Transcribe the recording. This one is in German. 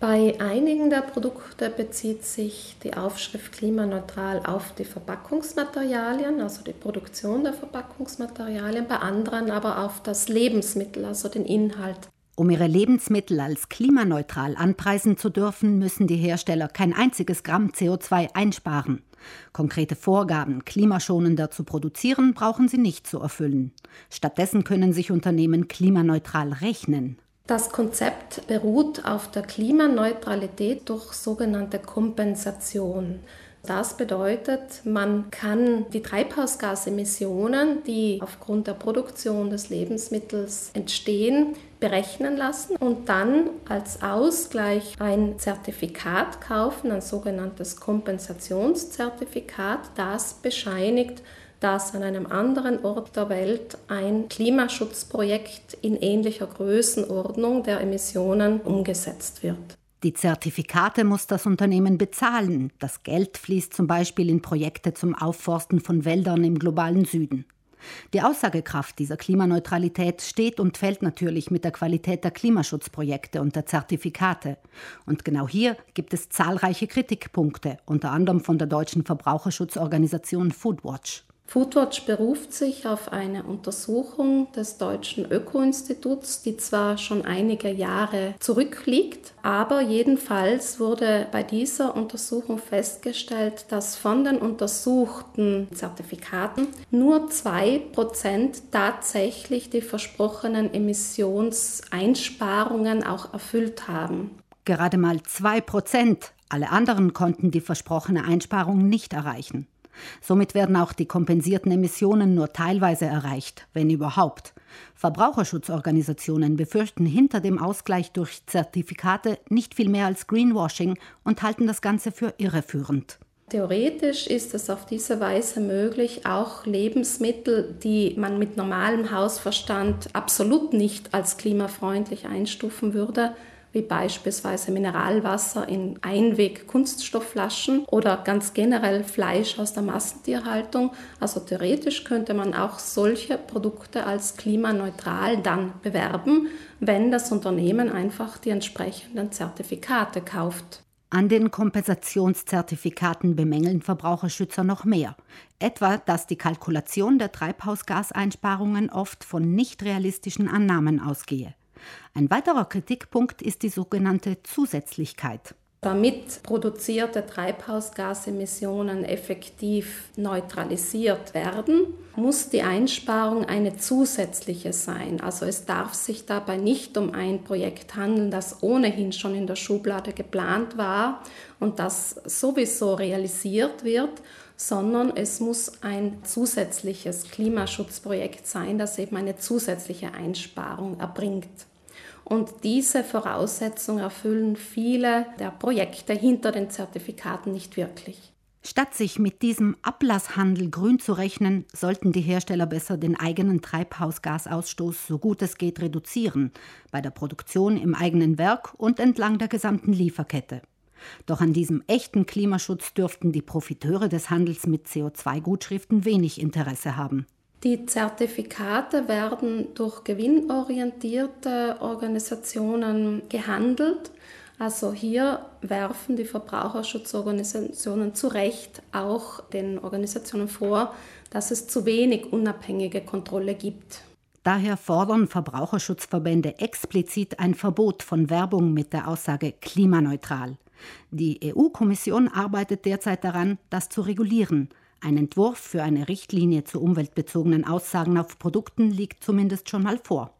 Bei einigen der Produkte bezieht sich die Aufschrift klimaneutral auf die Verpackungsmaterialien, also die Produktion der Verpackungsmaterialien, bei anderen aber auf das Lebensmittel, also den Inhalt. Um ihre Lebensmittel als klimaneutral anpreisen zu dürfen, müssen die Hersteller kein einziges Gramm CO2 einsparen. Konkrete Vorgaben, klimaschonender zu produzieren, brauchen sie nicht zu erfüllen. Stattdessen können sich Unternehmen klimaneutral rechnen. Das Konzept beruht auf der Klimaneutralität durch sogenannte Kompensation. Das bedeutet, man kann die Treibhausgasemissionen, die aufgrund der Produktion des Lebensmittels entstehen, berechnen lassen und dann als Ausgleich ein Zertifikat kaufen, ein sogenanntes Kompensationszertifikat, das bescheinigt, dass an einem anderen Ort der Welt ein Klimaschutzprojekt in ähnlicher Größenordnung der Emissionen umgesetzt wird. Die Zertifikate muss das Unternehmen bezahlen. Das Geld fließt zum Beispiel in Projekte zum Aufforsten von Wäldern im globalen Süden. Die Aussagekraft dieser Klimaneutralität steht und fällt natürlich mit der Qualität der Klimaschutzprojekte und der Zertifikate. Und genau hier gibt es zahlreiche Kritikpunkte, unter anderem von der deutschen Verbraucherschutzorganisation Foodwatch. Foodwatch beruft sich auf eine Untersuchung des Deutschen Öko-Instituts, die zwar schon einige Jahre zurückliegt, aber jedenfalls wurde bei dieser Untersuchung festgestellt, dass von den untersuchten Zertifikaten nur 2% tatsächlich die versprochenen Emissionseinsparungen auch erfüllt haben. Gerade mal 2%. Alle anderen konnten die versprochene Einsparung nicht erreichen. Somit werden auch die kompensierten Emissionen nur teilweise erreicht, wenn überhaupt. Verbraucherschutzorganisationen befürchten hinter dem Ausgleich durch Zertifikate nicht viel mehr als Greenwashing und halten das Ganze für irreführend. Theoretisch ist es auf diese Weise möglich, auch Lebensmittel, die man mit normalem Hausverstand absolut nicht als klimafreundlich einstufen würde, wie beispielsweise Mineralwasser in Einweg-Kunststoffflaschen oder ganz generell Fleisch aus der Massentierhaltung. Also theoretisch könnte man auch solche Produkte als klimaneutral dann bewerben, wenn das Unternehmen einfach die entsprechenden Zertifikate kauft. An den Kompensationszertifikaten bemängeln Verbraucherschützer noch mehr. Etwa, dass die Kalkulation der Treibhausgaseinsparungen oft von nicht realistischen Annahmen ausgehe. Ein weiterer Kritikpunkt ist die sogenannte Zusätzlichkeit. Damit produzierte Treibhausgasemissionen effektiv neutralisiert werden, muss die Einsparung eine zusätzliche sein. Also es darf sich dabei nicht um ein Projekt handeln, das ohnehin schon in der Schublade geplant war und das sowieso realisiert wird, sondern es muss ein zusätzliches Klimaschutzprojekt sein, das eben eine zusätzliche Einsparung erbringt. Und diese Voraussetzung erfüllen viele der Projekte hinter den Zertifikaten nicht wirklich. Statt sich mit diesem Ablasshandel grün zu rechnen, sollten die Hersteller besser den eigenen Treibhausgasausstoß so gut es geht reduzieren, bei der Produktion im eigenen Werk und entlang der gesamten Lieferkette. Doch an diesem echten Klimaschutz dürften die Profiteure des Handels mit CO2-Gutschriften wenig Interesse haben. Die Zertifikate werden durch gewinnorientierte Organisationen gehandelt. Also hier werfen die Verbraucherschutzorganisationen zu Recht auch den Organisationen vor, dass es zu wenig unabhängige Kontrolle gibt. Daher fordern Verbraucherschutzverbände explizit ein Verbot von Werbung mit der Aussage klimaneutral. Die EU-Kommission arbeitet derzeit daran, das zu regulieren. Ein Entwurf für eine Richtlinie zu umweltbezogenen Aussagen auf Produkten liegt zumindest schon mal vor.